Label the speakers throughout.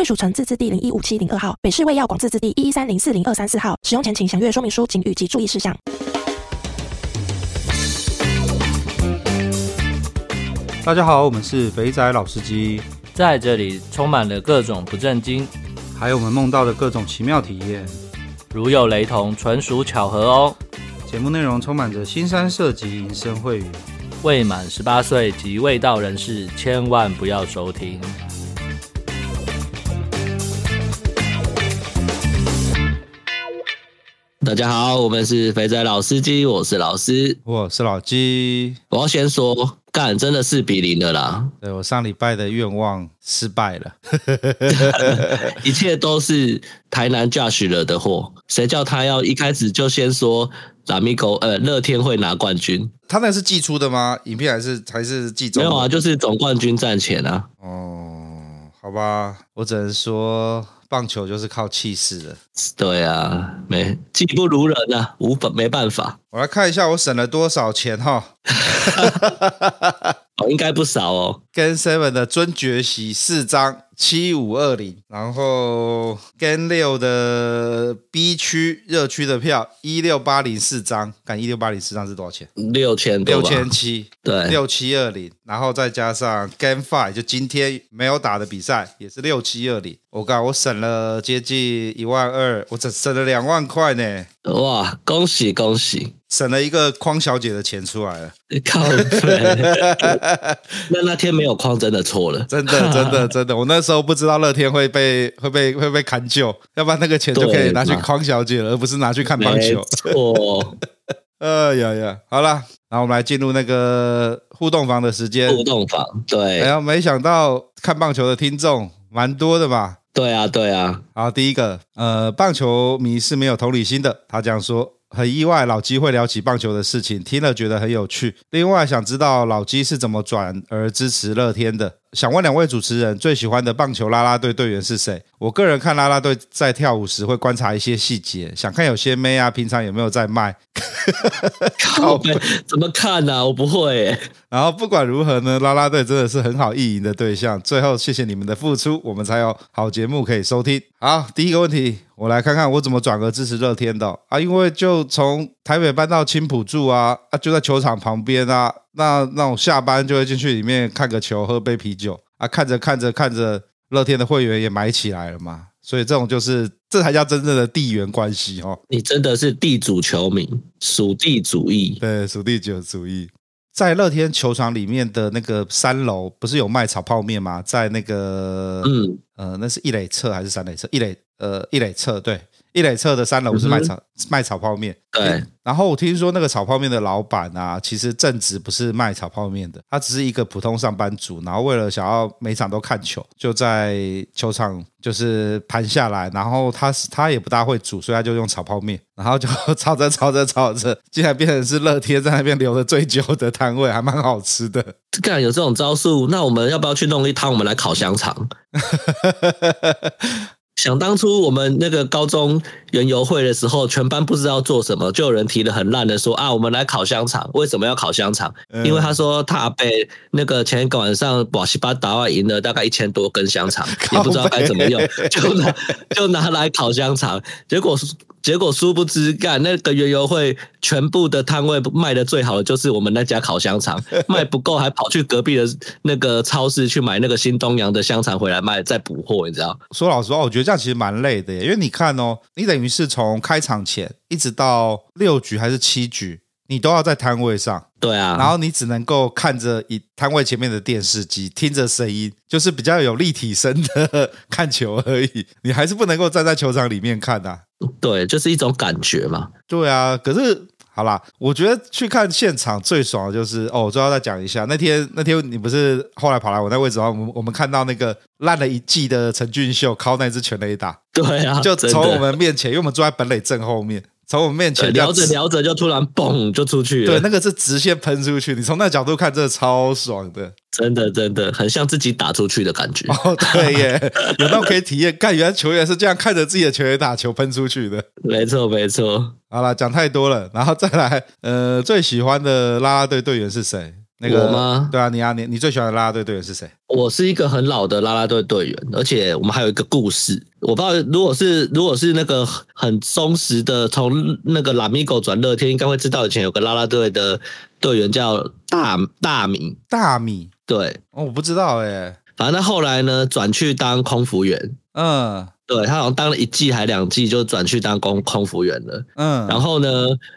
Speaker 1: 卫署城自治地零一五七零二号，北市卫药广自治地一一三零四零二三四号。使用前请详阅说明书、警语及注意事项。
Speaker 2: 大家好，我们是肥仔老司机，
Speaker 3: 在这里充满了各种不正经，
Speaker 2: 还有我们梦到的各种奇妙体验。
Speaker 3: 如有雷同，纯属巧合哦。
Speaker 2: 节目内容充满着新三色及淫声秽语，
Speaker 3: 未满十八岁及未到人士千万不要收听。大家好，我们是肥仔老司机，我是老师，
Speaker 2: 我是老鸡。
Speaker 3: 我要先说，干真的是比零的啦。
Speaker 2: 对，我上礼拜的愿望失败了，
Speaker 3: 一切都是台南 Josh 惹的祸。谁叫他要一开始就先说拉米狗呃乐天会拿冠军？
Speaker 2: 他那是寄出的吗？影片还是还是寄中？
Speaker 3: 没有啊，就是总冠军战前啊。
Speaker 2: 哦，好吧，我只能说。棒球就是靠气势的，
Speaker 3: 对啊，没技不如人啊，无本没办法。
Speaker 2: 我来看一下我省了多少钱哈。
Speaker 3: 哦应该不少哦。
Speaker 2: 跟 Seven 的尊爵席四张七五二零，然后跟六的 B 区热区的票一六八零四张，看一六八零四张是多少钱？
Speaker 3: 六千多，
Speaker 2: 六千七，
Speaker 3: 对，
Speaker 2: 六七二零，然后再加上 Game Five，就今天没有打的比赛也是六七二零。我靠，我省了接近一万二，我只省了两万块呢。
Speaker 3: 哇，恭喜恭喜！
Speaker 2: 省了一个匡小姐的钱出来了，
Speaker 3: 靠 那那天没有匡真的错了，
Speaker 2: 真的 真的真的，我那时候不知道乐天会被会被会被砍救，要不然那个钱就可以拿去匡小姐了，而不是拿去看棒球。
Speaker 3: 错，
Speaker 2: 哎呀呀，好了，然后我们来进入那个互动房的时间。
Speaker 3: 互动房，对。
Speaker 2: 哎呀，没想到看棒球的听众蛮多的吧？
Speaker 3: 对啊，对啊。
Speaker 2: 好，第一个，呃，棒球迷是没有同理心的，他这样说。很意外，老鸡会聊起棒球的事情，听了觉得很有趣。另外，想知道老鸡是怎么转而支持乐天的。想问两位主持人，最喜欢的棒球啦啦队队员是谁？我个人看啦啦队在跳舞时会观察一些细节，想看有些妹啊，平常有没有在卖？
Speaker 3: 靠北，怎么看呢、啊？我不会。
Speaker 2: 然后不管如何呢，拉拉队真的是很好意淫的对象。最后，谢谢你们的付出，我们才有好节目可以收听。好，第一个问题，我来看看我怎么转而支持乐天的啊？因为就从台北搬到青浦住啊，啊，就在球场旁边啊。那那种下班就会进去里面看个球，喝杯啤酒啊，看着看着看着，乐天的会员也买起来了嘛，所以这种就是这才叫真正的地缘关系哦。
Speaker 3: 你真的是地主球迷，属地主义，
Speaker 2: 对，属地主主义。在乐天球场里面的那个三楼，不是有卖炒泡面吗？在那个，嗯呃，那是一垒侧还是三垒侧？一垒呃一垒侧对。一垒侧的三楼是卖炒、嗯、卖炒泡面，
Speaker 3: 对。
Speaker 2: 然后我听说那个炒泡面的老板啊，其实正职不是卖炒泡面的，他只是一个普通上班族。然后为了想要每场都看球，就在球场就是盘下来。然后他他也不大会煮，所以他就用炒泡面。然后就炒着炒着炒着，竟然变成是乐天在那边留的最久的摊位，还蛮好吃的。
Speaker 3: 干有这种招数，那我们要不要去弄一摊？我们来烤香肠。想当初我们那个高中园游会的时候，全班不知道做什么，就有人提的很烂的说啊，我们来烤香肠。为什么要烤香肠？因为他说他被那个前一个晚上瓦西巴达瓦赢了大概一千多根香肠，也不知道该怎么用，就拿就拿来烤香肠，结果是。结果殊不知，干那个园游会全部的摊位卖的最好的就是我们那家烤香肠，卖不够还跑去隔壁的那个超市去买那个新东阳的香肠回来卖，再补货，你知道？
Speaker 2: 说老实话，我觉得这样其实蛮累的耶，因为你看哦，你等于是从开场前一直到六局还是七局，你都要在摊位上。
Speaker 3: 对啊，
Speaker 2: 然后你只能够看着一摊位前面的电视机，听着声音，就是比较有立体声的 看球而已。你还是不能够站在球场里面看呐、啊。
Speaker 3: 对，就是一种感觉嘛。
Speaker 2: 对啊，可是。好啦，我觉得去看现场最爽的就是哦，我最后再讲一下，那天那天你不是后来跑来我那位置上，我们我们看到那个烂了一季的陈俊秀靠那只全垒打，
Speaker 3: 对啊，
Speaker 2: 就从我们面前，因为我们坐在本垒正后面。从我们面前
Speaker 3: 聊着聊着就突然嘣就出去了，
Speaker 2: 对，那个是直线喷出去，你从那角度看，真的超爽的，
Speaker 3: 真的真的很像自己打出去的感觉。
Speaker 2: 哦，对耶，有那种可以体验，看原来球员是这样看着自己的球员打球喷出去的，
Speaker 3: 没错没错。
Speaker 2: 好了，讲太多了，然后再来，呃，最喜欢的啦啦队队员是谁？那个
Speaker 3: 我吗？
Speaker 2: 对啊，你啊，你你最喜欢的啦啦队队员是谁？
Speaker 3: 我是一个很老的啦啦队队员，而且我们还有一个故事。我不知道，如果是如果是那个很忠实的，从那个拉米狗转乐天，应该会知道以前有个啦啦队的队员叫大大米。
Speaker 2: 大米，
Speaker 3: 对，
Speaker 2: 哦，我不知道哎。
Speaker 3: 反正后来呢，转去当空服员。嗯。对，他好像当了一季还两季，就转去当空空服员了。嗯，然后呢，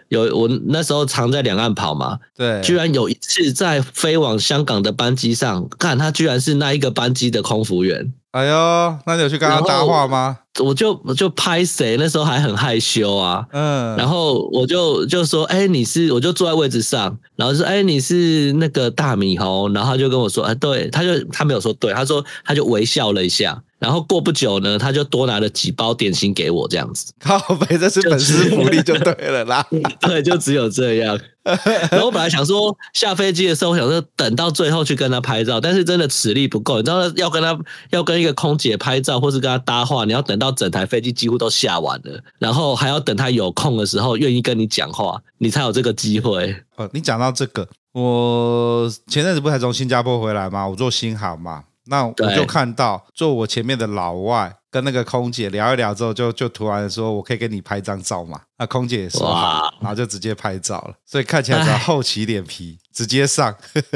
Speaker 3: 有我那时候常在两岸跑嘛，
Speaker 2: 对，
Speaker 3: 居然有一次在飞往香港的班机上，看他居然是那一个班机的空服员。
Speaker 2: 哎呦，那你有去跟他搭话吗？
Speaker 3: 我就我就拍谁，那时候还很害羞啊。嗯，然后我就就说，哎，你是，我就坐在位置上，然后说，哎，你是那个大米猴，然后他就跟我说，哎，对，他就他没有说对，他说他就微笑了一下。然后过不久呢，他就多拿了几包点心给我，这样子。
Speaker 2: 靠北，这是粉丝福利就对了啦。
Speaker 3: 对，就只有这样。然后我本来想说下飞机的时候，我想说等到最后去跟他拍照，但是真的实力不够。你知道要跟他要跟一个空姐拍照，或是跟他搭话，你要等到整台飞机几乎都下完了，然后还要等他有空的时候愿意跟你讲话，你才有这个机会。
Speaker 2: 哦，你讲到这个，我前阵子不才从新加坡回来吗？我坐新航嘛。那我就看到坐我前面的老外跟那个空姐聊一聊之后，就就突然说：“我可以跟你拍张照嘛？”那空姐也说好，然后就直接拍照了。所以看起来是厚起脸皮直接上。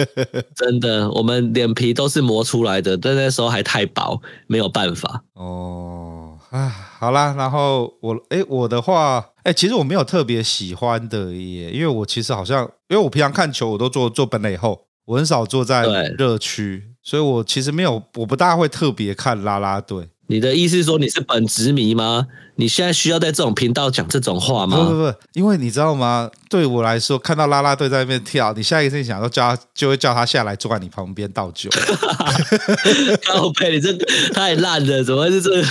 Speaker 3: 真的，我们脸皮都是磨出来的，但那时候还太薄，没有办法。
Speaker 2: 哦，啊，好啦，然后我哎，我的话哎，其实我没有特别喜欢的耶，因为我其实好像，因为我平常看球我都坐坐本垒后，我很少坐在热区。所以我其实没有，我不大会特别看啦啦队。
Speaker 3: 你的意思是说你是本职迷吗？你现在需要在这种频道讲这种话吗？
Speaker 2: 不不不，因为你知道吗？对我来说，看到拉拉队在那边跳，你下一个事情想说叫他，就会叫他下来坐在你旁边倒酒。
Speaker 3: 靠北，你这太烂了，怎么会是这？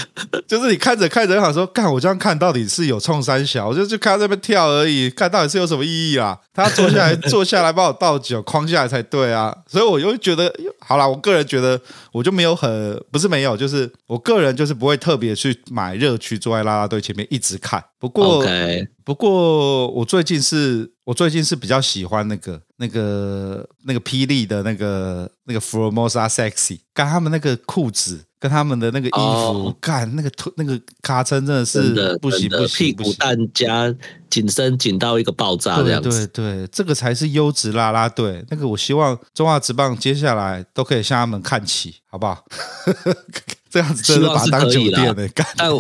Speaker 2: 就是你看着看着，想说，干我这样看到底是有冲三小，我就就看他那边跳而已，看到底是有什么意义啊？他坐下来 坐下来帮我倒酒，框下来才对啊！所以我又觉得，好啦，我个人觉得，我就没有很不是没有，就是我个人就是不会特别去买热区坐在啦。啦啦队前面一直看，不过
Speaker 3: Okay.
Speaker 2: 不过我最近是，我最近是比较喜欢那个那个那个霹雳的那个那个 Formosa Sexy，看他们那个裤子跟他们的那个衣服，看、oh. 那个那个卡称真的是不行不行，
Speaker 3: 屁股蛋加紧身紧到一个爆炸这样子，
Speaker 2: 对对对，这个才是优质啦啦队。那个我希望中华职棒接下来都可以向他们看齐，好不好？这样子真的把它当酒店的干，
Speaker 3: 但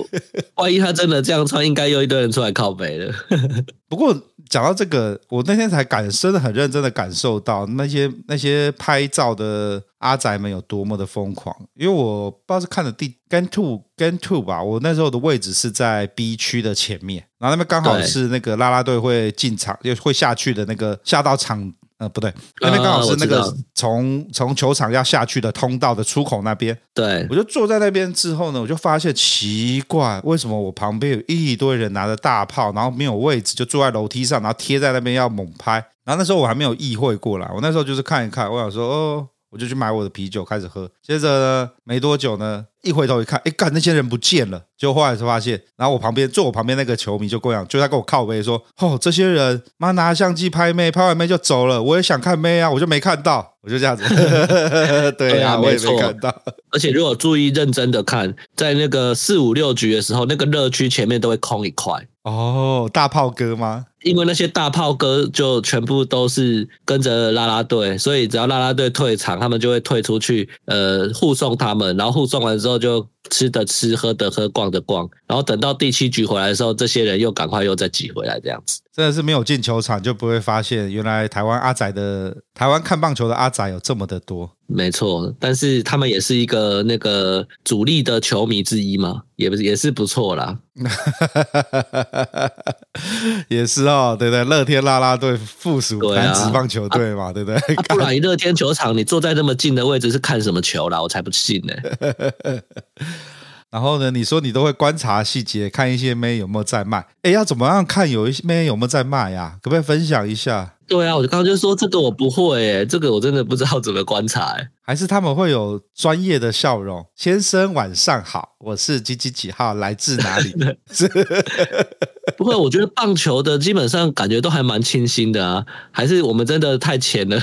Speaker 3: 万一他真的这样穿，应该又一堆人出来靠北了。
Speaker 2: 不过讲到这个，我那天才感真的很认真的感受到那些那些拍照的阿宅们有多么的疯狂。因为我不知道是看的第 Game Two Game Two 吧，我那时候的位置是在 B 区的前面，然后那边刚好是那个啦啦队会进场又会下去的那个下到场。呃，不对，那边刚好是那个从从球场要下去的通道的出口那边。
Speaker 3: 对，
Speaker 2: 我就坐在那边之后呢，我就发现奇怪，为什么我旁边有一堆人拿着大炮，然后没有位置，就坐在楼梯上，然后贴在那边要猛拍。然后那时候我还没有意会过来，我那时候就是看一看，我想说，哦，我就去买我的啤酒开始喝。接着呢，没多久呢。一回头一看，哎，干，那些人不见了。就后来才发现，然后我旁边坐我旁边那个球迷就跟我讲，就在跟我靠背说：“哦，这些人妈拿相机拍妹，拍完妹就走了。我也想看妹啊，我就没看到，我就这样子。对啊，对啊，我也没看到。
Speaker 3: 而且如果注意认真的看，在那个四五六局的时候，那个热区前面都会空一块。
Speaker 2: 哦，大炮哥吗？
Speaker 3: 因为那些大炮哥就全部都是跟着拉拉队，所以只要拉拉队退场，他们就会退出去，呃，护送他们。然后护送完之后，就吃的吃，喝的喝，逛的逛。然后等到第七局回来的时候，这些人又赶快又再挤回来，这样子。
Speaker 2: 真的是没有进球场就不会发现，原来台湾阿仔的台湾看棒球的阿仔有这么的多。
Speaker 3: 没错，但是他们也是一个那个主力的球迷之一嘛，也不是也是不错啦。
Speaker 2: 也是哦，对不对？乐天啦啦队附属男子棒球队嘛，对不对？
Speaker 3: 不然，乐天球场你坐在那么近的位置是看什么球啦？我才不信呢。
Speaker 2: 然后呢，你说你都会观察细节，看一些妹有没有在卖。哎，要怎么样看有一些妹有没有在卖呀？可不可以分享一下？
Speaker 3: 对啊，我就刚刚就说这个我不会，哎，这个我真的不知道怎么观察，哎，
Speaker 2: 还是他们会有专业的笑容。先生晚上好，我是几几几号，来自哪里？的
Speaker 3: 不会，我觉得棒球的基本上感觉都还蛮清新的啊，还是我们真的太浅了，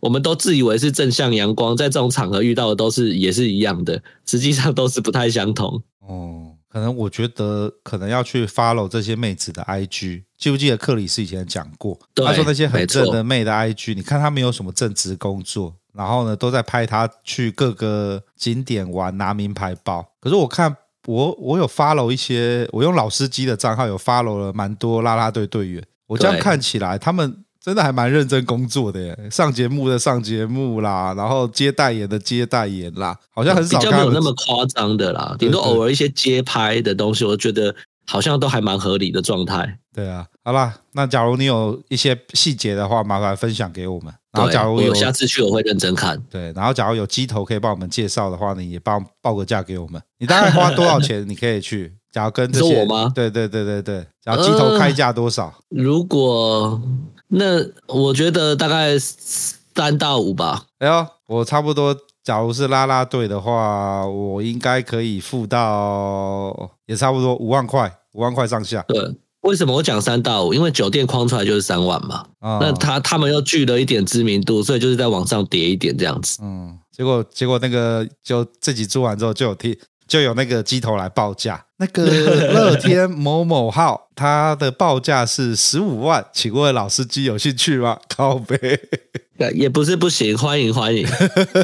Speaker 3: 我们都自以为是正向阳光，在这种场合遇到的都是也是一样的，实际上都是不太相同。
Speaker 2: 哦，可能我觉得可能要去 follow 这些妹子的 IG。记不记得克里斯以前讲过？他说那些很正的妹的 IG，你看他没有什么正职工作，然后呢都在拍他去各个景点玩拿名牌包。可是我看我我有 follow 一些，我用老司机的账号有 follow 了蛮多啦啦队队员。我这样看起来，他们真的还蛮认真工作的耶，上节目的上节目啦，然后接代言的接代言啦，好像很少看
Speaker 3: 比较没有那么夸张的啦，顶多偶尔一些街拍的东西，我觉得。好像都还蛮合理的状态。
Speaker 2: 对啊，好啦，那假如你有一些细节的话，麻烦分享给我们。然后假如有，
Speaker 3: 有下次去，我会认真看。
Speaker 2: 对，然后假如有机头可以帮我们介绍的话呢，也帮报个价给我们。你大概花多少钱？你可以去。假如跟这些，
Speaker 3: 是我吗？
Speaker 2: 对对对对对。假如机头开价多少？呃，
Speaker 3: 如果那我觉得大概三到五吧。
Speaker 2: 哎呦，我差不多。假如是拉拉队的话，我应该可以付到也差不多五万块，五万块上下。
Speaker 3: 对，为什么我讲三到五？因为酒店框出来就是三万嘛。哦、那他他们又聚了一点知名度，所以就是在往上叠一点这样子。
Speaker 2: 嗯，结果结果那个就自己做完之后就有听。就有那个机头来报价，那个 乐天某某号，它的报价是十五万，请问老司机有兴趣吗？靠背，
Speaker 3: 也不是不行，欢迎欢迎，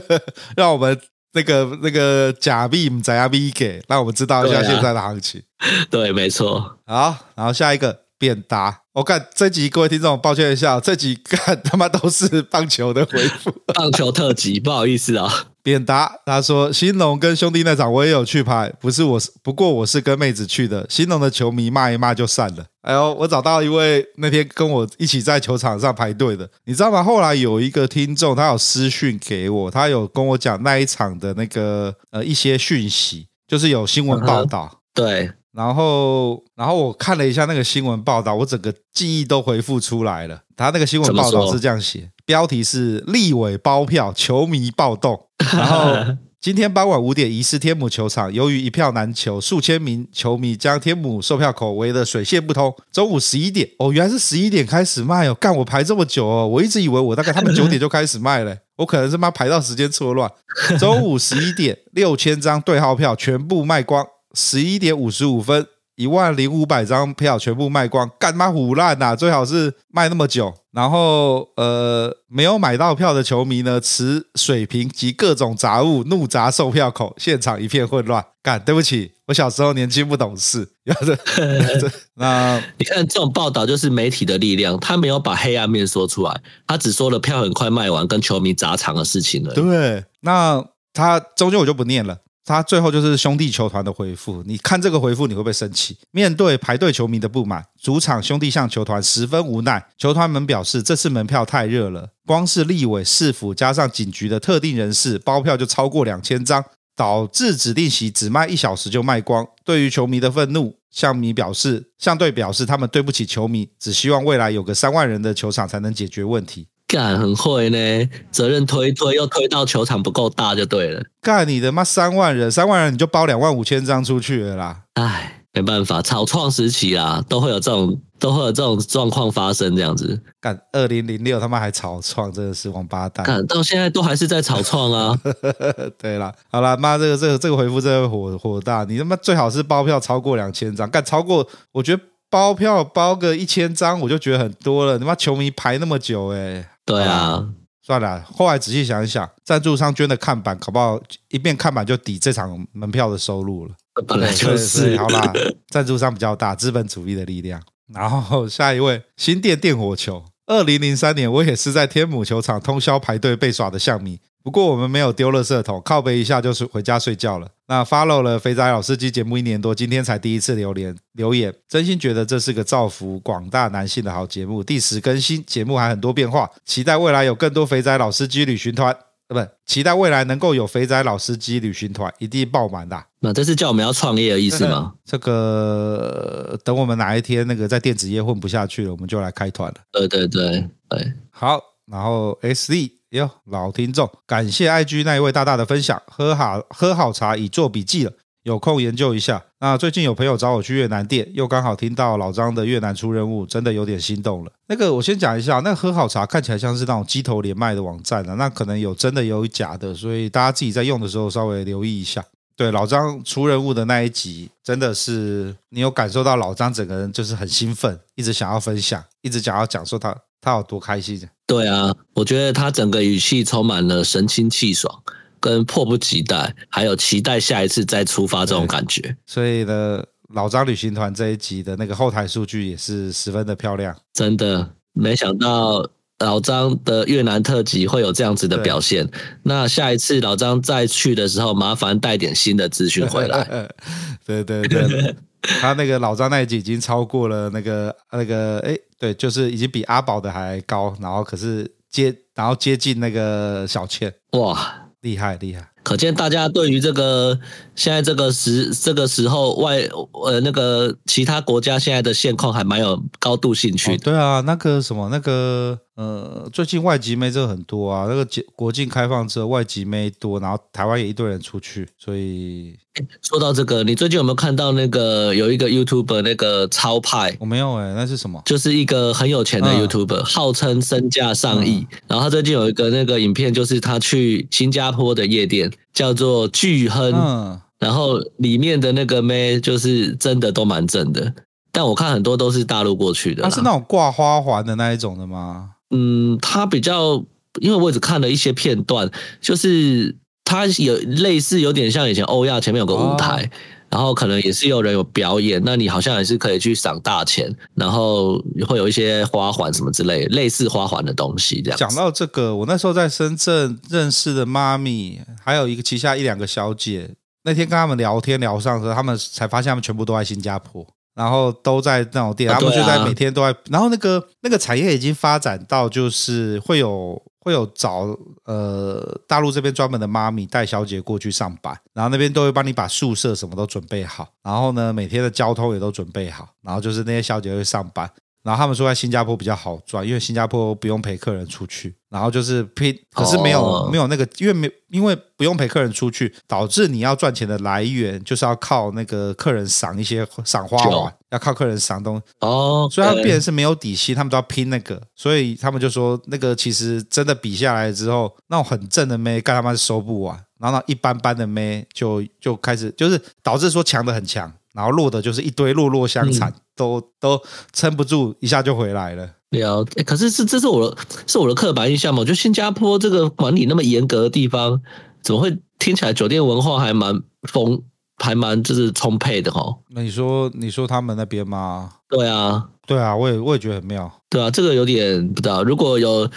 Speaker 2: 让我们那个那个假币怎样币给，让我们知道一下现在的行情。
Speaker 3: 对，啊、对，没错。
Speaker 2: 好，然后下一个便答，我看这集各位听众，抱歉一下，这集看他妈都是棒球的回复，
Speaker 3: 棒球特辑，不好意思啊。
Speaker 2: 扁答，他说：“兴农跟兄弟那场我也有去拍，不是我，不过我是跟妹子去的。兴农的球迷骂一骂就散了。哎呦，我找到一位那天跟我一起在球场上排队的，你知道吗？后来有一个听众，他有私讯给我，他有跟我讲那一场的那个呃一些讯息，就是有新闻报道。
Speaker 3: 嗯、对，
Speaker 2: 然后然后我看了一下那个新闻报道，我整个记忆都回复出来了。他那个新闻报道是这样写。”标题是立委包票，球迷暴动。然后今天傍晚五点，疑似天母球场，由于一票难求，数千名球迷将天母售票口围得水泄不通。中午十一点，哦，原来是十一点开始卖哦。干，我排这么久哦，我一直以为我大概他们九点就开始卖嘞，我可能是妈排到时间错乱。中午十一点，六千张对号票全部卖光。十一点五十五分。一万零五百张票全部卖光，干嘛唬烂呐？最好是卖那么久，然后呃，没有买到票的球迷呢，持水瓶及各种杂物怒砸售票口，现场一片混乱。干，对不起，我小时候年轻不懂事。那
Speaker 3: 你看这种报道就是媒体的力量，他没有把黑暗面说出来，他只说了票很快卖完跟球迷砸场的事情了。
Speaker 2: 对，那他中间我就不念了。他最后就是兄弟球团的回复，你看这个回复你会不会生气？面对排队球迷的不满，主场兄弟象球团十分无奈。球团们表示，这次门票太热了，光是立委、市府加上警局的特定人士包票就超过两千张，导致指定席只卖一小时就卖光。对于球迷的愤怒，象迷表示，象队表示他们对不起球迷，只希望未来有个三万人的球场才能解决问题。
Speaker 3: 干很会呢，责任推推又推到球场不够大就对了。
Speaker 2: 干你的妈三万人，三万人你就包两万五千张出去了啦。
Speaker 3: 唉，没办法，草创时期啦，都会有这种都会有这种状况发生这样子。
Speaker 2: 干二零零六他妈还草创，真的是王八蛋。
Speaker 3: 干到现在都还是在草创啊。
Speaker 2: 对啦，好啦，妈这个这个这个回复真的火火大，你他妈最好是包票超过两千张，干超过我觉得包票包个一千张我就觉得很多了，你妈球迷排那么久哎、欸。
Speaker 3: 对啊，
Speaker 2: 算了。后来仔细想一想，赞助商捐的看板，搞不好一遍看板就抵这场门票的收入了。
Speaker 3: 本来就是，
Speaker 2: 好啦，赞助商比较大，资本主义的力量。然后下一位，新店电火球。二零零三年，我也是在天母球场通宵排队被耍的象迷。不过我们没有丢垃圾桶，靠背一下就是回家睡觉了。那 follow 了肥仔老司机节目一年多，今天才第一次留言留言，真心觉得这是个造福广大男性的好节目。第十更新，节目还很多变化，期待未来有更多肥仔老司机旅行团。呃，不，期待未来能够有肥仔老司机旅行团，一定爆满的。
Speaker 3: 那这是叫我们要创业的意思吗？
Speaker 2: 这个等我们哪一天那个在电子业混不下去了，我们就来开团了。
Speaker 3: 对对对对，
Speaker 2: 好。然后 S D 哟，老听众，感谢 I G 那一位大大的分享，喝好喝好茶已做笔记了，有空研究一下。那最近有朋友找我去越南店，又刚好听到老张的越南出任务，真的有点心动了。那个我先讲一下，那喝好茶看起来像是那种鸡头连麦的网站啊，那可能有真的有假的，所以大家自己在用的时候稍微留意一下。对，老张出任务的那一集，真的是你有感受到老张整个人就是很兴奋，一直想要分享，一直想要讲说他他有多开心。
Speaker 3: 对啊，我觉得他整个语气充满了神清气爽，跟迫不及待，还有期待下一次再出发这种感觉。
Speaker 2: 所以呢，老张旅行团这一集的那个后台数据也是十分的漂亮。
Speaker 3: 真的，没想到。老张的越南特辑会有这样子的表现，那下一次老张再去的时候，麻烦带点新的资讯回来。
Speaker 2: 对对对，他那个老张那一集已经超过了那个那个，哎，对，就是已经比阿宝的还高，然后可是接然后接近那个小倩，
Speaker 3: 哇，
Speaker 2: 厉害厉害。
Speaker 3: 可见大家对于这个现在这个时这个时候外呃那个其他国家现在的现况还蛮有高度兴趣的。
Speaker 2: 对啊，那个什么那个呃，最近外籍妹这很多啊，那个国境开放之后外籍妹多，然后台湾也一堆人出去，所以。
Speaker 3: 说到这个，你最近有没有看到那个有一个 YouTuber 那个超派？
Speaker 2: 我没有哎、欸，那是什么？
Speaker 3: 就是一个很有钱的 YouTuber，、嗯、号称身价上亿。嗯、然后他最近有一个那个影片，就是他去新加坡的夜店，叫做巨亨。嗯、然后里面的那个妹就是真的都蛮正的，但我看很多都是大陆过去的。
Speaker 2: 他是那种挂花环的那一种的吗？
Speaker 3: 嗯，他比较，因为我只看了一些片段，就是。他有类似，有点像以前欧亚前面有个舞台，哦、然后可能也是有人有表演。那你好像也是可以去赏大钱，然后会有一些花环什么之类，类似花环的东西这样。
Speaker 2: 讲到这个，我那时候在深圳认识的妈咪，还有一个旗下一两个小姐，那天跟他们聊天聊上的时候，他们才发现他们全部都在新加坡，然后都在那种店，他们就在每天都在。然后那个那个产业已经发展到就是会有。会有找呃大陆这边专门的妈咪带小姐过去上班，然后那边都会帮你把宿舍什么都准备好，然后呢每天的交通也都准备好，然后就是那些小姐会上班，然后他们说在新加坡比较好赚，因为新加坡不用陪客人出去。然后就是拼，可是没有、oh. 没有那个，因为没因为不用陪客人出去，导致你要赚钱的来源就是要靠那个客人赏一些赏花环，要靠客人赏东西哦，oh, 所以他们变成是没有底薪，他们都要拼那个，所以他们就说那个其实真的比下来之后，那种很正的妹干他妈是收不完，然后那一般般的妹就就开始就是导致说强的很强，然后落的就是一堆落落相残，嗯、都都撑不住，一下就回来了。
Speaker 3: 了，哎，可是是这是我的，是我的刻板印象嘛？我觉得新加坡这个管理那么严格的地方，怎么会听起来酒店文化还蛮丰，还蛮就是充沛的哈？
Speaker 2: 那你说，你说他们那边吗？
Speaker 3: 对啊，
Speaker 2: 对啊，我也我也觉得很妙。
Speaker 3: 对啊，这个有点不知道，如果有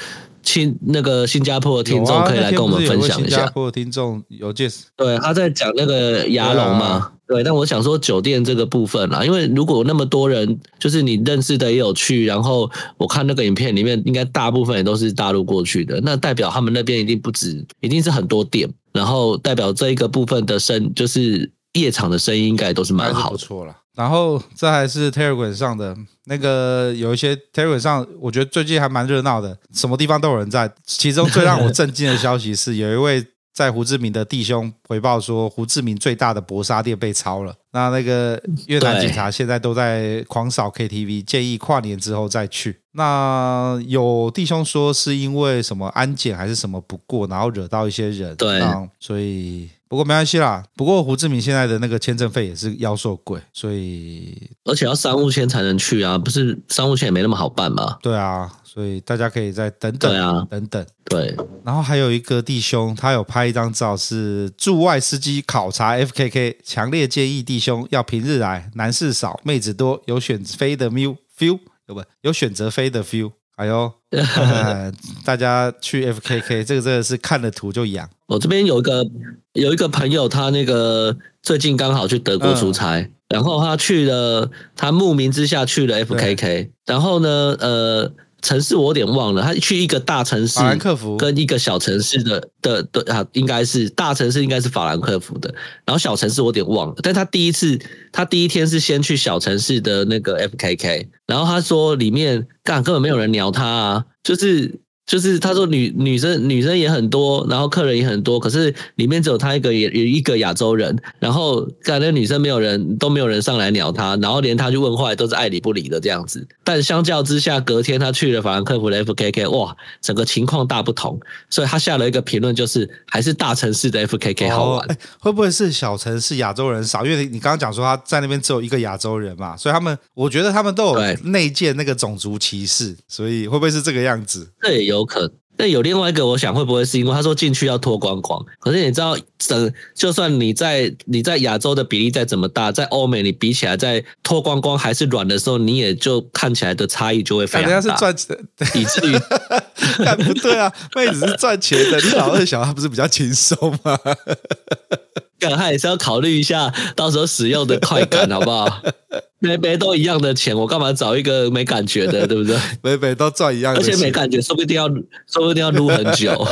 Speaker 3: 新那个新加坡的听众可以来跟我们分享一下。新
Speaker 2: 加坡的听众有介绍，
Speaker 3: 对，他在讲那个牙龙嘛。对，但我想说酒店这个部分啦，因为如果那么多人，就是你认识的也有去，然后我看那个影片里面，应该大部分也都是大陆过去的，那代表他们那边一定不止，一定是很多店，然后代表这一个部分的生，就是夜场的声音应该都是蛮好的，不错了。
Speaker 2: 然后这还是 Telegram 上的那个有一些 Telegram 上，我觉得最近还蛮热闹的，什么地方都有人在。其中最让我震惊的消息是，有一位。在胡志明的弟兄回报说，胡志明最大的搏杀店被抄了。那那个越南警察现在都在狂扫 KTV，建议跨年之后再去。那有弟兄说是因为什么安检还是什么不过，然后惹到一些人。
Speaker 3: 对，
Speaker 2: 所以不过没关系啦。不过胡志明现在的那个签证费也是妖兽贵，所以
Speaker 3: 而且要商务签才能去啊，不是商务签也没那么好办嘛。
Speaker 2: 对啊。所以大家可以再等等，啊、等等。
Speaker 3: 对，
Speaker 2: 然后还有一个弟兄，他有拍一张照，是驻外司机考察 FKK，强烈建议弟兄要平日来，男士少，妹子多，有选飞的 feel 有不有选择飞的 feel？哎呦，呃、大家去 FKK 这个真的是看了图就痒。
Speaker 3: 我这边有一个有一个朋友，他那个最近刚好去德国出差，嗯、然后他去了，他慕名之下去了 FKK，然后呢，呃。城市我有点忘了，他去一个大城市，法兰克福跟一个小城市的的的啊，应该是大城市应该是法兰克福的，然后小城市我有点忘了。但他第一次，他第一天是先去小城市的那个 FKK，然后他说里面干根本没有人鸟他啊，就是。就是他说女女生女生也很多，然后客人也很多，可是里面只有他一个也有一个亚洲人，然后感觉女生没有人都没有人上来鸟他，然后连他去问话都是爱理不理的这样子。但相较之下，隔天他去了法兰克福的 FKK，哇，整个情况大不同。所以他下了一个评论，就是还是大城市的 FKK 好玩。
Speaker 2: 哦，会不会是小城市亚洲人少？因为你刚刚讲说他在那边只有一个亚洲人嘛，所以他们我觉得他们都有内建那个种族歧视，所以会不会是这个样子？
Speaker 3: 对，有。有可，那有另外一个，我想会不会是因为他说进去要脱光光？可是你知道，整就算你在你在亚洲的比例再怎么大，在欧美你比起来，在脱光光还是软的时候，你也就看起来的差异就会非常大。
Speaker 2: 人家是赚钱，
Speaker 3: 以至于
Speaker 2: 不对啊，妹子是赚钱的，你老二小他不是比较轻松吗？
Speaker 3: 干，他也是要考虑一下到时候使用的快感，好不好？每每都一样的钱，我干嘛找一个没感觉的，对不对？
Speaker 2: 每每都赚一样的钱，
Speaker 3: 而且没感觉，说不定要说不定要撸很久。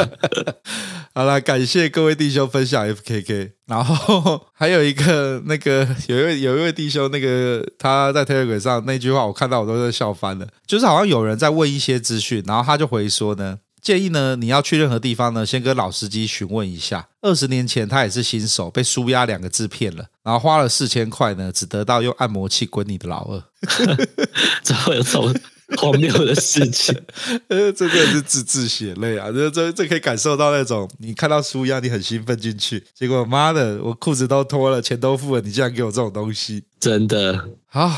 Speaker 2: 好了，感谢各位弟兄分享 FKK，然后还有一个那个 有一位有一位弟兄，那个他在 Telegram 上那句话，我看到我都在笑翻了，就是好像有人在问一些资讯，然后他就回说呢。建议呢，你要去任何地方呢，先跟老司机询问一下。二十年前他也是新手，被纾压两个字骗了，然后花了四千块呢，只得到用按摩器滚你的老二。
Speaker 3: 怎么会有这种 荒谬的事情？
Speaker 2: 呃，这个是字字血泪啊！这这这可以感受到那种你看到书一样，你很兴奋进去，结果妈的，我裤子都脱了，钱都付了，你竟然给我这种东西，
Speaker 3: 真的
Speaker 2: 好。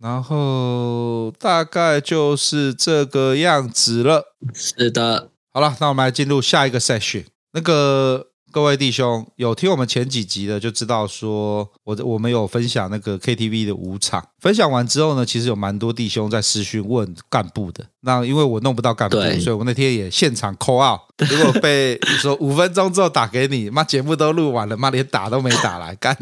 Speaker 2: 然后大概就是这个样子了。
Speaker 3: 是的。
Speaker 2: 好了，那我们来进入下一个 session。那个各位弟兄有听我们前几集的，就知道说我我们有分享那个 KTV 的舞场。分享完之后呢，其实有蛮多弟兄在私讯问干部的。那因为我弄不到干部，所以我那天也现场 call out。结果被说五分钟之后打给你，妈节目都录完了，妈连打都没打来 干。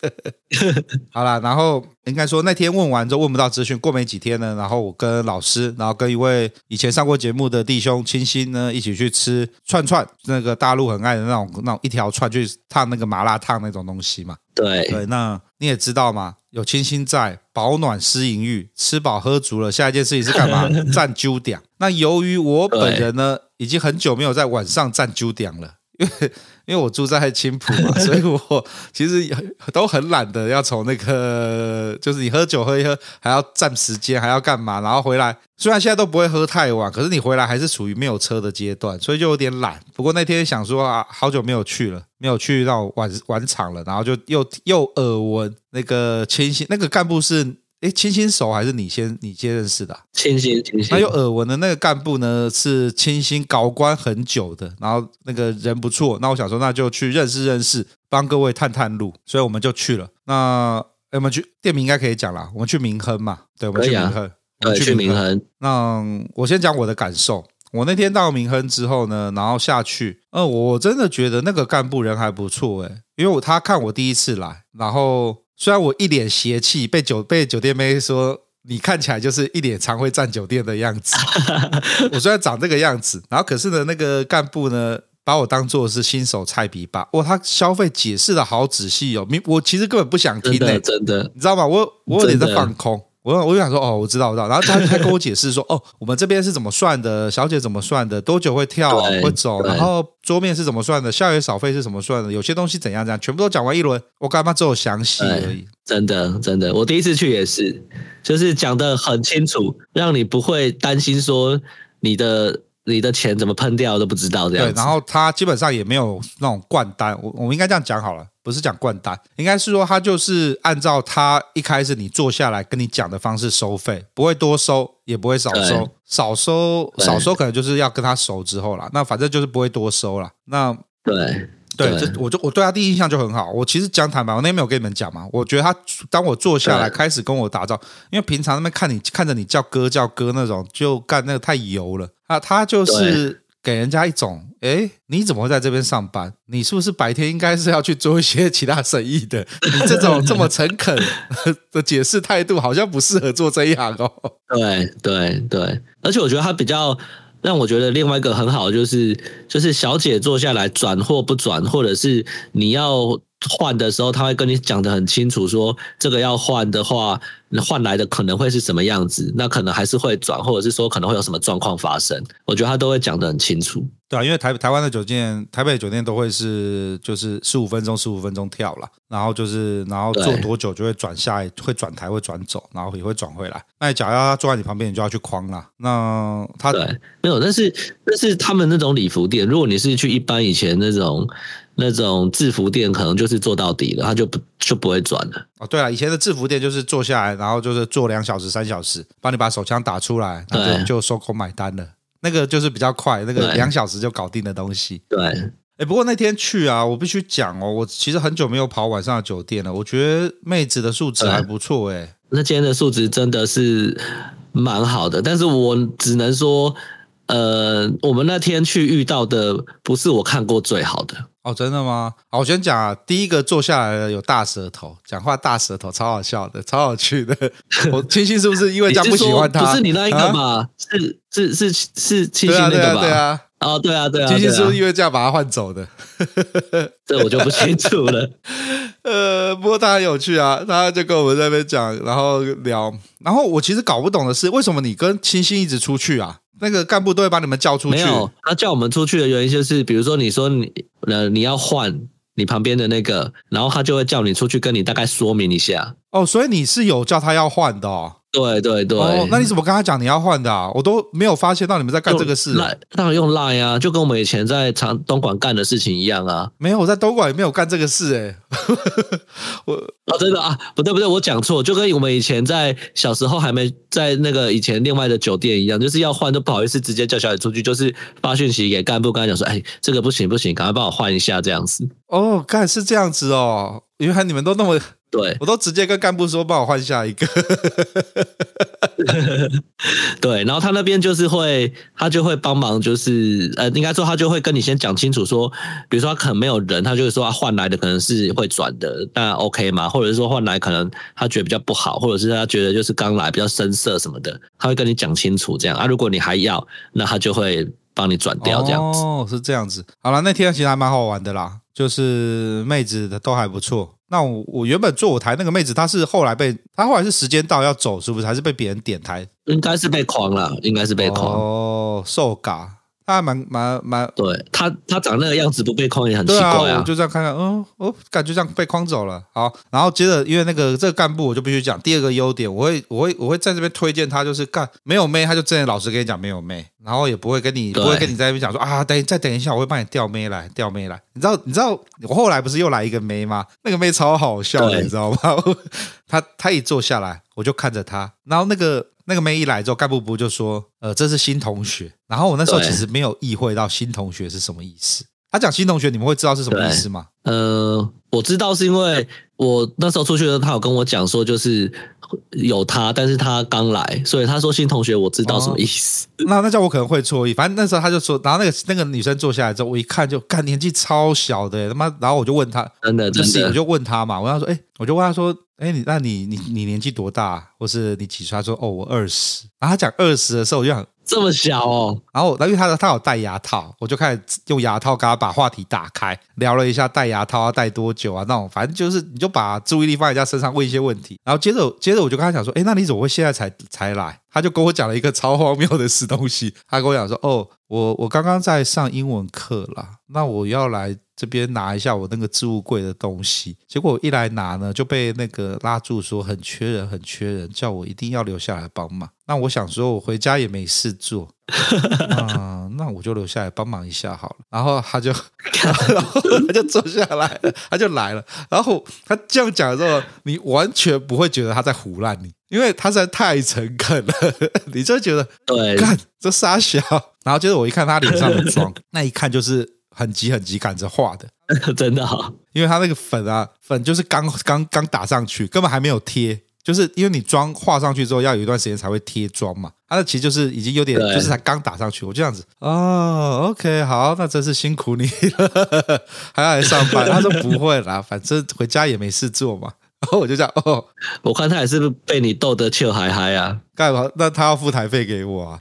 Speaker 2: 好啦，然后应该说那天问完之后问不到资讯，过没几天呢，然后我跟老师，然后跟一位以前上过节目的弟兄清新呢一起去吃串串，那个大陆很爱的那种那种一条串去烫那个麻辣烫那种东西嘛。
Speaker 3: 对
Speaker 2: 对，那你也知道嘛，有清新在，保暖思淫欲，吃饱喝足了，下一件事情是干嘛？站九点。那由于我本人呢，已经很久没有在晚上站九点了，因 为因为我住在青浦嘛，所以我其实都很懒得要从那个，就是你喝酒喝一喝，还要占时间，还要干嘛？然后回来，虽然现在都不会喝太晚，可是你回来还是处于没有车的阶段，所以就有点懒。不过那天想说啊，好久没有去了，没有去到晚晚场了，然后就又又耳闻那个清新那个干部是。哎，清新手还是你先你先认识的？
Speaker 3: 清新，清新。
Speaker 2: 他有耳闻的那个干部呢，是清新搞官很久的，然后那个人不错。那我想说，那就去认识认识，帮各位探探路。所以我们就去了。那我们去店名应该可以讲了，我们去明亨嘛。对，我们去明亨。
Speaker 3: 啊、我们去明亨。
Speaker 2: 那我先讲我的感受。我那天到明亨之后呢，然后下去，呃，我真的觉得那个干部人还不错诶，因为我他看我第一次来，然后。虽然我一脸邪气，被酒被酒店妹说你看起来就是一脸常会占酒店的样子。我虽然长这个样子，然后可是呢，那个干部呢把我当做是新手菜比吧。哇，他消费解释的好仔细哦，我其实根本不想听呢，
Speaker 3: 真的，
Speaker 2: 你知道吗？我我有点在放空。我我就想说，哦，我知道，我知道。然后他他跟我解释说，哦，我们这边是怎么算的，小姐怎么算的，多久会跳会走，然后桌面是怎么算的，校园扫费是怎么算的，有些东西怎样怎样，全部都讲完一轮，我干嘛只有详细而已。
Speaker 3: 真的真的，我第一次去也是，就是讲的很清楚，让你不会担心说你的。你的钱怎么喷掉都不知道这样。
Speaker 2: 对，然后他基本上也没有那种灌单，我我们应该这样讲好了，不是讲灌单，应该是说他就是按照他一开始你坐下来跟你讲的方式收费，不会多收，也不会少收，少收少收可能就是要跟他熟之后啦，那反正就是不会多收啦。那
Speaker 3: 对，
Speaker 2: 对，这我就我对他第一印象就很好。我其实讲坦白，我那天没有跟你们讲嘛。我觉得他当我坐下来开始跟我打招呼，因为平常那边看你看着你叫哥叫哥那种，就干那个太油了啊。他就是给人家一种，哎，你怎么会在这边上班？你是不是白天应该是要去做一些其他生意的？你这种这么诚恳 的解释态度，好像不适合做这一行哦。
Speaker 3: 对对对，而且我觉得他比较。让我觉得另外一个很好就是，就是小姐坐下来转或不转，或者是你要换的时候，他会跟你讲得很清楚，说这个要换的话，换来的可能会是什么样子，那可能还是会转，或者是说可能会有什么状况发生，我觉得他都会讲得很清楚。
Speaker 2: 对啊，因为台台湾的酒店，台北的酒店都会是就是十五分钟十五分钟跳了，然后就是然后坐多久就会转下一会转台会转走，然后也会转回来。那你假如要他坐在你旁边，你就要去框了。那他
Speaker 3: 对没有，但是但是他们那种礼服店，如果你是去一般以前那种那种制服店，可能就是做到底了，他就不就不会转了。
Speaker 2: 哦，对了，以前的制服店就是坐下来，然后就是坐两小时三小时，帮你把手枪打出来，那就就收口买单了。那个就是比较快，那个两小时就搞定的东西。
Speaker 3: 对，
Speaker 2: 哎，不过那天去啊，我必须讲哦，我其实很久没有跑晚上的酒店了。我觉得妹子的素质还不错，哎，
Speaker 3: 那今天的素质真的是蛮好的，但是我只能说，呃，我们那天去遇到的不是我看过最好的。
Speaker 2: 哦，真的吗？好，我先讲啊，第一个坐下来的有大舌头，讲话大舌头，超好笑的，超有趣的。我清新是不是因为这样不喜欢他？
Speaker 3: 不是你那一个嘛？啊、是是是是清新那个吧？
Speaker 2: 对啊，
Speaker 3: 哦，对啊，对啊。
Speaker 2: 清新是不是因为这样把他换走的？
Speaker 3: 这我就不清楚了。
Speaker 2: 呃，不过他很有趣啊，他就跟我们在那边讲，然后聊，然后我其实搞不懂的是，为什么你跟清新一直出去啊？那个干部都会把你们叫出去。没
Speaker 3: 有，他叫我们出去的原因就是，比如说你说你呃你要换你旁边的那个，然后他就会叫你出去跟你大概说明一下。
Speaker 2: 哦，所以你是有叫他要换的哦。
Speaker 3: 对对对，
Speaker 2: 哦，那你怎么跟他讲你要换的啊？我都没有发现到你们在干这个事。
Speaker 3: 赖当然用赖啊，就跟我们以前在长东莞干的事情一样啊。
Speaker 2: 没有，我在东莞也没有干这个事哎。
Speaker 3: 我啊，真的啊，不对不对，我讲错，就跟我们以前在小时候还没在那个以前另外的酒店一样，就是要换都不好意思直接叫小姐出去，就是发讯息给干部跟他讲说，哎，这个不行不行，赶快帮我换一下这样子。
Speaker 2: 哦，干是这样子哦，原来你们都那么。
Speaker 3: 对，我
Speaker 2: 都直接跟干部说，帮我换下一个。
Speaker 3: 对，然后他那边就是会，他就会帮忙，就是呃，应该说他就会跟你先讲清楚，说，比如说他可能没有人，他就会说他换来的可能是会转的，那 OK 吗？或者是说换来可能他觉得比较不好，或者是他觉得就是刚来比较生涩什么的，他会跟你讲清楚这样啊。如果你还要，那他就会帮你转掉这样子。
Speaker 2: 哦，是这样子。好了，那天其实还蛮好玩的啦，就是妹子的都还不错。那我我原本坐我台那个妹子，她是后来被她后来是时间到要走，是不是？还是被别人点台？
Speaker 3: 应该是被框了，应该是被框。
Speaker 2: 哦，受嘎。他还蛮蛮蛮，
Speaker 3: 对他他长那个样子不被框也很奇怪啊！
Speaker 2: 啊我就这样看看，嗯，哦，感觉这样被框走了。好，然后接着因为那个这个干部，我就必须讲第二个优点，我会我会我会在这边推荐他，就是干没有妹，他就真的老实跟你讲没有妹，然后也不会跟你不会跟你在那边讲说啊，等再等一下，我会帮你调妹来调妹来。你知道你知道我后来不是又来一个妹吗？那个妹超好笑的，你知道吗？他他一坐下来，我就看着他，然后那个。那个妹一来之后，干部部就说：“呃，这是新同学。”然后我那时候其实没有意会到新同学是什么意思。他讲新同学，你们会知道是什么意思吗？
Speaker 3: 呃，我知道是因为我那时候出去的时候，他有跟我讲说，就是有他，但是他刚来，所以他说新同学，我知道什么意思。
Speaker 2: 哦、那那叫我可能会错意。反正那时候他就说，然后那个那个女生坐下来之后，我一看就看年纪超小的，他妈！然后我就问他，
Speaker 3: 真的真的，
Speaker 2: 我就问他嘛，我跟他说，哎，我就问他说。哎，你那你你你年纪多大？或是你几岁？他说哦，我二十。然后他讲二十的时候，我就想
Speaker 3: 这么小哦。
Speaker 2: 然后，因为他他有戴牙套，我就开始用牙套跟他把话题打开，聊了一下戴牙套要戴多久啊？那种反正就是你就把注意力放在他身上，问一些问题。然后接着接着我就跟他讲说，哎，那你怎么会现在才才来？他就跟我讲了一个超荒谬的死东西。他跟我讲说，哦，我我刚刚在上英文课啦，那我要来。这边拿一下我那个置物柜的东西，结果我一来拿呢，就被那个拉住说很缺人，很缺人，叫我一定要留下来帮忙。那我想说，我回家也没事做，啊、嗯，那我就留下来帮忙一下好了。然后他就，然 后他就坐下来了，他就来了。然后他这样讲的时候，你完全不会觉得他在胡乱你，因为他实在太诚恳了，你就觉得，
Speaker 3: 对，
Speaker 2: 看这傻小。然后接着我一看他脸上的妆，那一看就是。很急很急赶着画的，
Speaker 3: 真的哦，
Speaker 2: 因为他那个粉啊，粉就是刚刚刚打上去，根本还没有贴。就是因为你妆画上去之后要有一段时间才会贴妆嘛，他的其实就是已经有点，就是才刚打上去，我就这样子哦，OK，好，那真是辛苦你了，还要来上班。他说不会啦，反正回家也没事做嘛。然后我就这样哦，
Speaker 3: 我看他也是被你逗得笑嗨嗨啊，
Speaker 2: 干嘛？那他要付台费给我啊？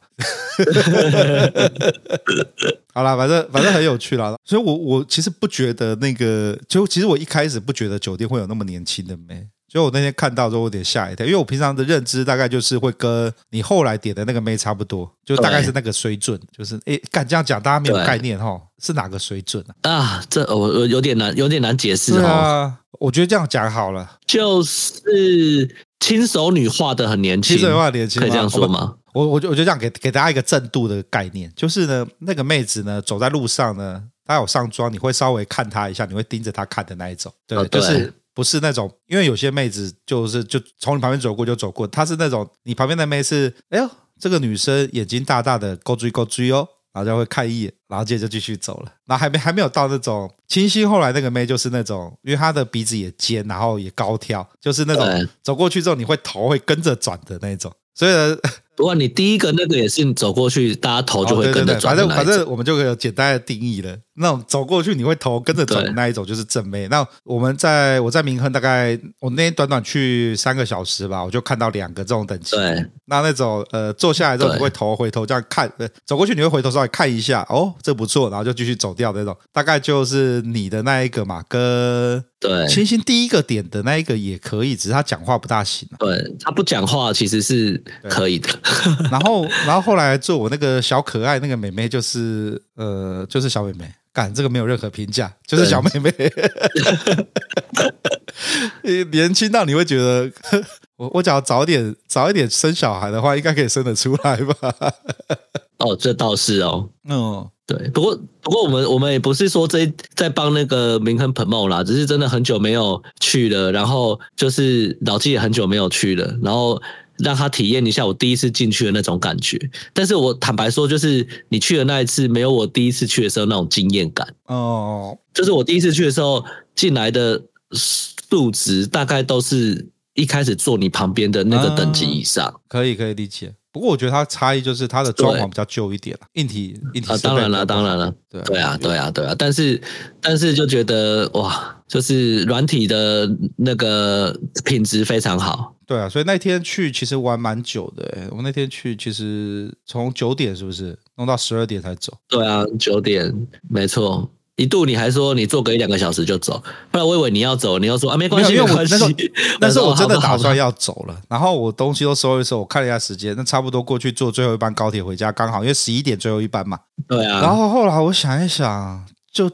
Speaker 2: 好啦，反正反正很有趣啦。所以我我其实不觉得那个，就其实我一开始不觉得酒店会有那么年轻的妹。所以我那天看到之后有点吓一跳，因为我平常的认知大概就是会跟你后来点的那个妹差不多，就大概是那个水准，就是诶，敢这样讲，大家没有概念哈，是哪个水准啊？
Speaker 3: 啊，这我我有点难，有点难解释
Speaker 2: 啊。我觉得这样讲好了，
Speaker 3: 就是亲手女画的很年轻，
Speaker 2: 亲手女画年轻，
Speaker 3: 可以这样说吗？
Speaker 2: 我我就我就这样给给大家一个正度的概念，就是呢，那个妹子呢，走在路上呢，她有上妆，你会稍微看她一下，你会盯着她看的那一种，对，哦、对就是。不是那种，因为有些妹子就是就从你旁边走过就走过，她是那种你旁边的妹是，哎呦，这个女生眼睛大大的，勾追勾追哦，然后就会看一眼，然后接着就继续走了，然后还没还没有到那种清新，后来那个妹就是那种，因为她的鼻子也尖，然后也高挑，就是那种走过去之后你会头会跟着转的那种，所以呢。
Speaker 3: 不过你第一个那个也是你走过去，大家头就会跟着转。
Speaker 2: 反正反正我们就可以有简单的定义了。那种走过去你会头跟着转的那一种就是正妹。那我们在我在明亨大概我那天短短去三个小时吧，我就看到两个这种等级。
Speaker 3: 对，
Speaker 2: 那那种呃坐下来之后你会头回头这样看，呃走过去你会回头稍微看一下，哦这不错，然后就继续走掉的那种。大概就是你的那一个嘛，跟。
Speaker 3: 对，
Speaker 2: 星星第一个点的那一个也可以，只是他讲话不大行，啊。
Speaker 3: 对，他不讲话其实是可以的。
Speaker 2: 然后，然后后来做我那个小可爱那个妹妹，就是呃，就是小妹妹，干这个没有任何评价，就是小妹妹。年轻到你会觉得，我我只要早点早一点生小孩的话，应该可以生得出来吧？
Speaker 3: 哦，这倒是哦，
Speaker 2: 嗯。
Speaker 3: 对，不过不过我们我们也不是说这在帮那个明亨 promote 啦，只是真的很久没有去了，然后就是老纪也很久没有去了，然后让他体验一下我第一次进去的那种感觉。但是我坦白说，就是你去的那一次，没有我第一次去的时候那种惊艳感
Speaker 2: 哦。
Speaker 3: 就是我第一次去的时候进来的数值大概都是一开始坐你旁边的那个等级以上，
Speaker 2: 啊、可以可以理解。不过我觉得它差异就是它的装潢比较旧一点了，硬体硬体啊，
Speaker 3: 当然了，当然了，对对啊，对啊，对啊，但是但是就觉得哇，就是软体的那个品质非常好，
Speaker 2: 对啊，所以那天去其实玩蛮久的，我们那天去其实从九点是不是？弄到十二点才走？
Speaker 3: 对啊，九点没错。一度你还说你坐个一两个小时就走，后来我以为你要走，你又说啊没关系，没关系。
Speaker 2: 那时候 我真的打算要走了，然后我东西都收一收，我看了一下时间，那差不多过去坐最后一班高铁回家刚好，因为十一点最后一班嘛。
Speaker 3: 对啊。
Speaker 2: 然后后来我想一想，就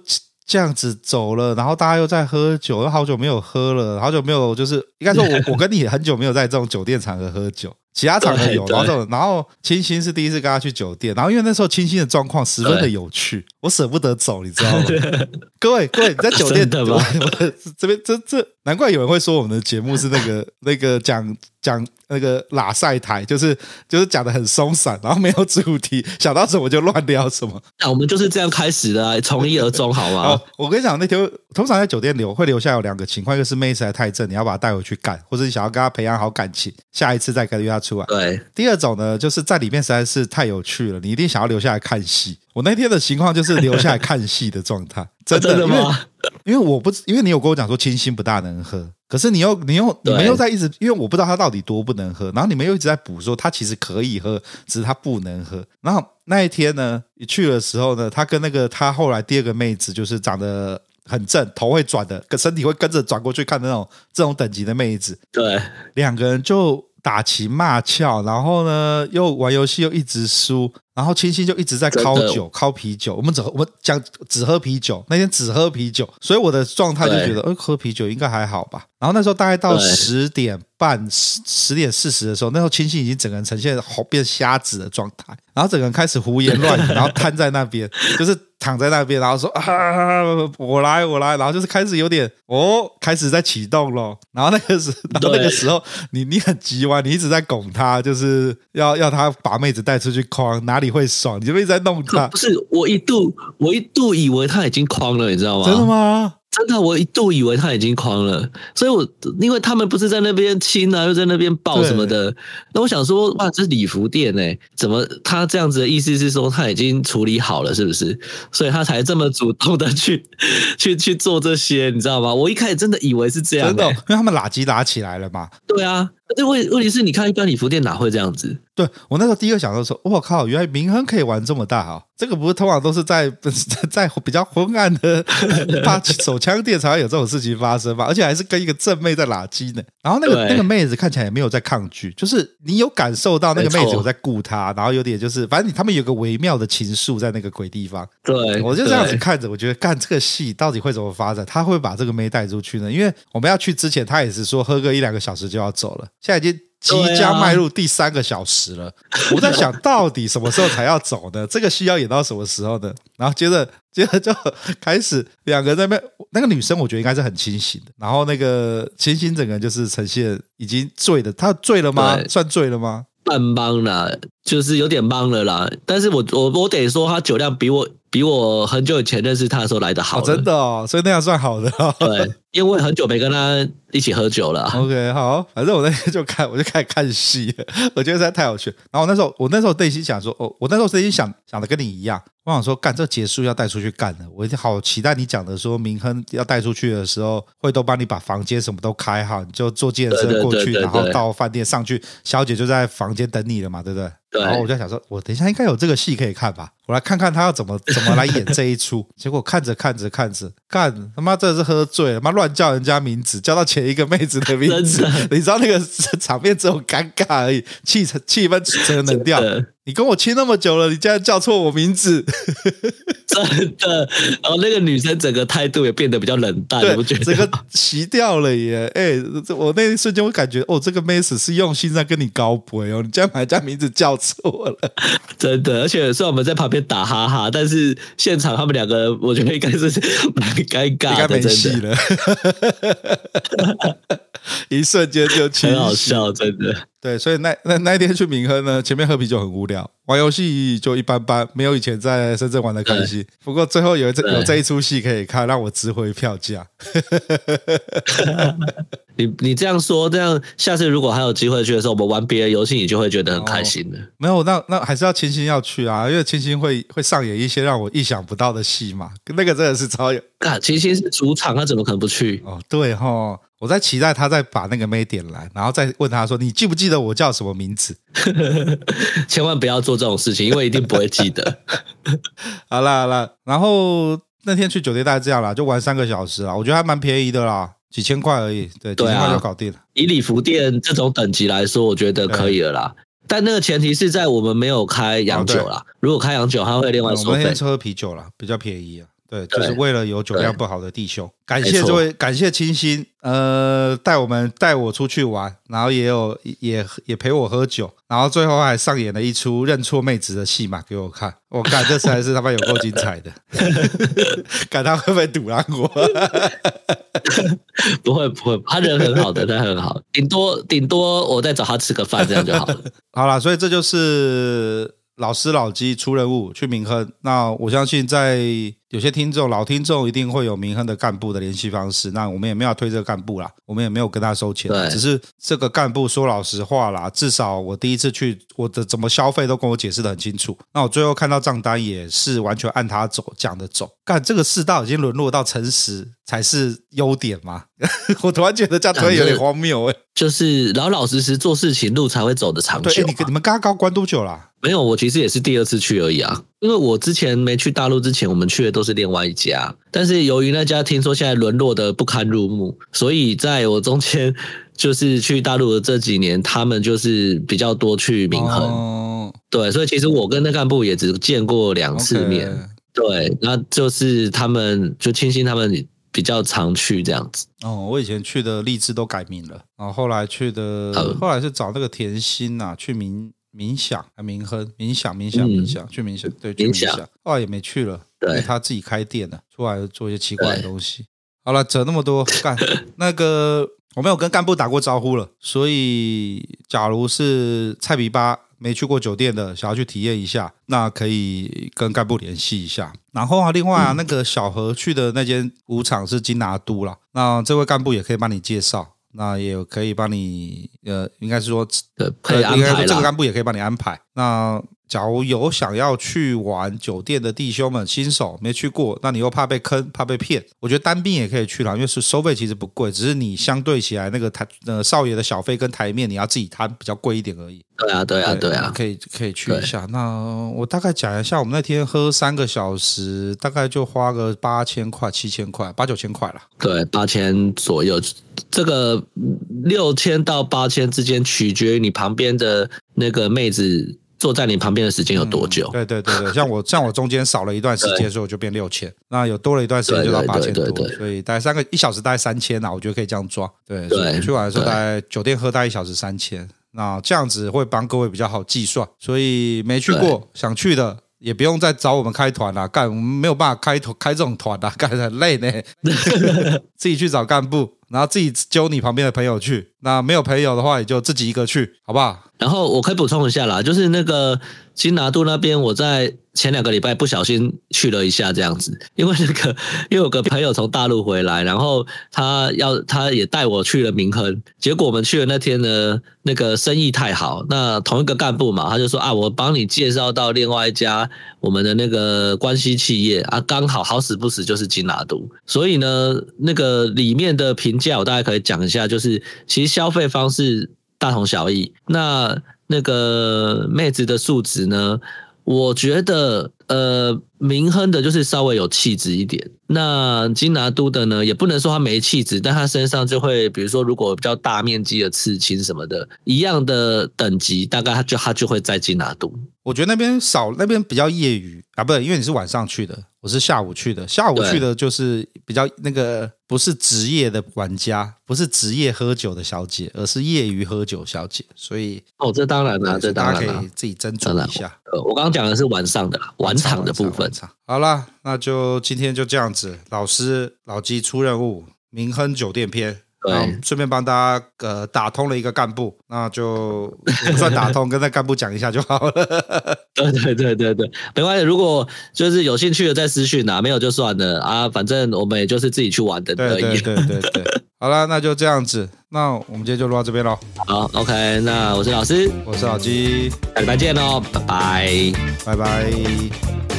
Speaker 2: 这样子走了，然后大家又在喝酒，又好久没有喝了，好久没有就是应该说我我跟你很久没有在这种酒店场合喝酒。其他场合有，然后然后清新是第一次跟他去酒店，然后因为那时候清新的状况十分的有趣，我舍不得走，你知道吗？各位各位，你在酒店
Speaker 3: 的吗？
Speaker 2: 这边这这，难怪有人会说我们的节目是那个那个讲讲那个拉赛台，就是就是讲的很松散，然后没有主题，想到什么就乱聊什么。
Speaker 3: 那我们就是这样开始的啊，从一而终，好吗？
Speaker 2: 我跟你讲，那天通常在酒店留会留下有两个情况，一个是妹子还太正，你要把她带回去干，或者你想要跟她培养好感情，下一次再跟约她。出来。
Speaker 3: 对，
Speaker 2: 第二种呢，就是在里面实在是太有趣了，你一定想要留下来看戏。我那天的情况就是留下来看戏的状态，真的，
Speaker 3: 吗？
Speaker 2: 因为，因为我不，因为你有跟我讲说清新不大能喝，可是你又，你又，你们又在一直，因为我不知道他到底多不能喝，然后你们又一直在补说他其实可以喝，只是他不能喝。然后那一天呢，你去的时候呢，他跟那个他后来第二个妹子，就是长得很正，头会转的，跟身体会跟着转过去看的那种这种等级的妹子，
Speaker 3: 对，
Speaker 2: 两个人就。打情骂俏，然后呢，又玩游戏又一直输，然后清新就一直在烤酒、烤啤酒。我们只我们讲只喝啤酒，那天只喝啤酒，所以我的状态就觉得，呃，喝啤酒应该还好吧。然后那时候大概到十点半十十点四十的时候，那时候清新已经整个人呈现红变瞎子的状态，然后整个人开始胡言乱语，然后瘫在那边，就是躺在那边，然后说啊，我来我来，然后就是开始有点哦，开始在启动了，然后那个时，然后那个时候你你很急歪，你一直在拱他，就是要要他把妹子带出去框，哪里会爽，你就一直在弄他。
Speaker 3: 不是，我一度我一度以为他已经框了，你知道吗？
Speaker 2: 真的吗？
Speaker 3: 真的，我一度以为他已经框了，所以我因为他们不是在那边亲啊，又在那边抱什么的，那我想说，哇，这是礼服店哎、欸，怎么他这样子的意思是说他已经处理好了，是不是？所以他才这么主动的去 去去做这些，你知道吗？我一开始真的以为是这样、欸，
Speaker 2: 真的，因为他们拉机拉起来了嘛。
Speaker 3: 对啊。这问问题是你看一般礼服店哪会这样子？
Speaker 2: 对，我那时候第一个想到说，我靠，原来明亨可以玩这么大啊！这个不是通常都是在在比较昏暗的 手枪店才会有这种事情发生吧？而且还是跟一个正妹在拉机呢。然后那个那个妹子看起来也没有在抗拒，就是你有感受到那个妹子有在顾他，然后有点就是反正他们有个微妙的情愫在那个鬼地方。
Speaker 3: 对，
Speaker 2: 我就这样子看着，我觉得干这个戏到底会怎么发展？他会把这个妹带出去呢？因为我们要去之前，他也是说喝个一两个小时就要走了。现在已经即将迈入第三个小时了，我在想 到底什么时候才要走呢？这个戏要演到什么时候呢？然后接着接着就开始两个在那边，那个女生我觉得应该是很清醒的，然后那个清醒整个人就是呈现已经醉的，她醉了吗？算醉了吗？
Speaker 3: 半懵了，就是有点懵了啦。但是我我我得说，他酒量比我比我很久以前认识他的时候来的好，
Speaker 2: 真的哦，所以那样算好的。
Speaker 3: 对，因为很久没跟他。一起喝酒了。
Speaker 2: OK，好，反正我那天就看，我就开始看戏，我觉得实在太有趣。然后我那时候，我那时候内心想说，哦，我那时候内心想想的跟你一样，我想说，干这结束要带出去干的，我一定好期待你讲的说，明亨要带出去的时候，会都帮你把房间什么都开好，你就坐计程车过去，然后到饭店上去，小姐就在房间等你了嘛，对不对？然后我就在想说，我等一下应该有这个戏可以看吧，我来看看他要怎么 怎么来演这一出。结果看着看着看着，干他妈真的是喝醉了，妈乱叫人家名字，叫到前一个妹子的名字，你知道那个 场面只有尴尬而已，气氛气氛整个冷掉。你跟我亲那么久了，你竟然叫错我名字，
Speaker 3: 真的。然后那个女生整个态度也变得比较冷淡，我觉得
Speaker 2: 整个熄掉了耶。哎、欸，我那一瞬间我感觉，哦，这个妹子是用心在跟你高博哦，你竟然把人家名字叫错了，真
Speaker 3: 的。而且虽然我们在旁边打哈哈，但是现场他们两个，我觉得应该是蛮尴尬的，
Speaker 2: 应该没戏了。一瞬间就
Speaker 3: 很好笑，真的。
Speaker 2: 对，所以那那那一天去明亨呢，前面喝啤酒很无聊，玩游戏就一般般，没有以前在深圳玩的开心。不过最后有这有这一出戏可以看，让我值回票价。
Speaker 3: 你你这样说，这样下次如果还有机会去的时候，我们玩别的游戏，你就会觉得很开心的。
Speaker 2: 没有，那那还是要清新要去啊，因为清新会会上演一些让我意想不到的戏嘛。那个真的是超有。
Speaker 3: 啊，清新是主场，他怎么可能不去？
Speaker 2: 哦，对哈。我在期待他再把那个妹点来，然后再问他说：“你记不记得我叫什么名字？”
Speaker 3: 千万不要做这种事情，因为一定不会记得。
Speaker 2: 好啦好啦，然后那天去酒店大概这样啦，就玩三个小时啦，我觉得还蛮便宜的啦，几千块而已，对，几千块就搞定了。
Speaker 3: 以礼服店这种等级来说，我觉得可以了啦。但那个前提是在我们没有开洋酒啦，如果开洋酒，他会另外收费。我们先
Speaker 2: 喝啤酒啦，比较便宜啊。对，就是为了有酒量不好的弟兄，感谢这位，感谢清新，呃，带我们带我出去玩，然后也有也也陪我喝酒，然后最后还上演了一出认错妹子的戏码给我看，我看这才是他妈有够精彩的，看他会不会堵烂我？
Speaker 3: 不会不会，他人很好的，他很好，顶多顶多我再找他吃个饭这样就好了。
Speaker 2: 好了，所以这就是。老师老鸡出任务去明亨，那我相信在有些听众老听众一定会有明亨的干部的联系方式，那我们也没有推这个干部啦，我们也没有跟他收钱，只是这个干部说老实话啦，至少我第一次去，我的怎么消费都跟我解释的很清楚，那我最后看到账单也是完全按他走讲的走，干这个世道已经沦落到诚实才是优点吗？我突然觉得这样突然有点荒谬哎，
Speaker 3: 就是老老实实做事情，路才会走得长久。
Speaker 2: 对，你你们刚刚关多久啦？
Speaker 3: 没有，我其实也是第二次去而已啊。因为我之前没去大陆之前，我们去的都是另外一家。但是由于那家听说现在沦落的不堪入目，所以在我中间就是去大陆的这几年，他们就是比较多去明亨。哦、对，所以其实我跟那干部也只见过两次面。Okay. 对，那就是他们就清新他们。比较常去这样子。
Speaker 2: 哦，我以前去的励志都改名了，然后后来去的，嗯、后来是找那个甜心呐、啊，去冥冥想还冥哼冥想冥想冥想去冥想，对，去冥想，后来也没去了，因为，他自己开店了，出来做一些奇怪的东西。好了，扯那么多 干那个，我没有跟干部打过招呼了，所以假如是菜比巴没去过酒店的，想要去体验一下，那可以跟干部联系一下。然后啊，另外啊，那个小何去的那间舞场是金拿都啦，那这位干部也可以帮你介绍，那也可以帮你呃，应该是说
Speaker 3: 可以安排，
Speaker 2: 这个干部也可以帮你安排。那假如有想要去玩酒店的弟兄们，新手没去过，那你又怕被坑、怕被骗，我觉得单兵也可以去了，因为是收费其实不贵，只是你相对起来那个台呃少爷的小费跟台面你要自己摊，比较贵一点而已。
Speaker 3: 对啊，对啊，对啊，
Speaker 2: 可以可以去一下。那我大概讲一下，我们那天喝三个小时，大概就花个八千块、七千块、八九千块了。
Speaker 3: 对，八千左右，这个六千到八千之间取决于你旁边的那个妹子。坐在你旁边的时间有多久？
Speaker 2: 嗯、对对对对，像我像我中间少了一段时间，所以我就变六千。那有多了一段时间就到八千多，所以大概三个一小时大概三千呐，我觉得可以这样抓。对，所以去玩的时候大概酒店喝大概一小时三千，那这样子会帮各位比较好计算。所以没去过想去的也不用再找我们开团了，干我们没有办法开团开这种团啊，干很累呢。自己去找干部，然后自己揪你旁边的朋友去。那没有朋友的话，也就自己一个去，好不好？
Speaker 3: 然后我可以补充一下啦，就是那个金拿度那边，我在前两个礼拜不小心去了一下，这样子，因为那个 因为有个朋友从大陆回来，然后他要他也带我去了冥亨，结果我们去的那天呢，那个生意太好，那同一个干部嘛，他就说啊，我帮你介绍到另外一家我们的那个关系企业啊，刚好好死不死就是金拿度，所以呢，那个里面的评价我大概可以讲一下，就是其实消费方式。大同小异。那那个妹子的素质呢？我觉得，呃，明亨的就是稍微有气质一点。那金拿督的呢，也不能说他没气质，但他身上就会，比如说，如果比较大面积的刺青什么的，一样的等级，大概他就他就会在金拿督。
Speaker 2: 我觉得那边少，那边比较业余啊，不对，因为你是晚上去的。我是下午去的，下午去的就是比较那个不是职业的玩家，不是职业喝酒的小姐，而是业余喝酒小姐。所以
Speaker 3: 哦，这当然了，这当然
Speaker 2: 可以自己斟酌一下。
Speaker 3: 呃，我刚刚讲的是晚上的晚场的部分。
Speaker 2: 好了，那就今天就这样子。老师老鸡出任务，明亨酒店篇。对，顺便帮大家呃打通了一个干部，那就 不算打通，跟那干部讲一下就好了。
Speaker 3: 对对对对对，没关系。如果就是有兴趣的再私讯啊，没有就算了啊，反正我们也就是自己去玩的而已。
Speaker 2: 对对对对对，好了，那就这样子，那我们今天就录到这边喽。
Speaker 3: 好，OK，那我是老师，
Speaker 2: 我是老鸡，
Speaker 3: 下礼拜见喽，拜拜，
Speaker 2: 拜拜。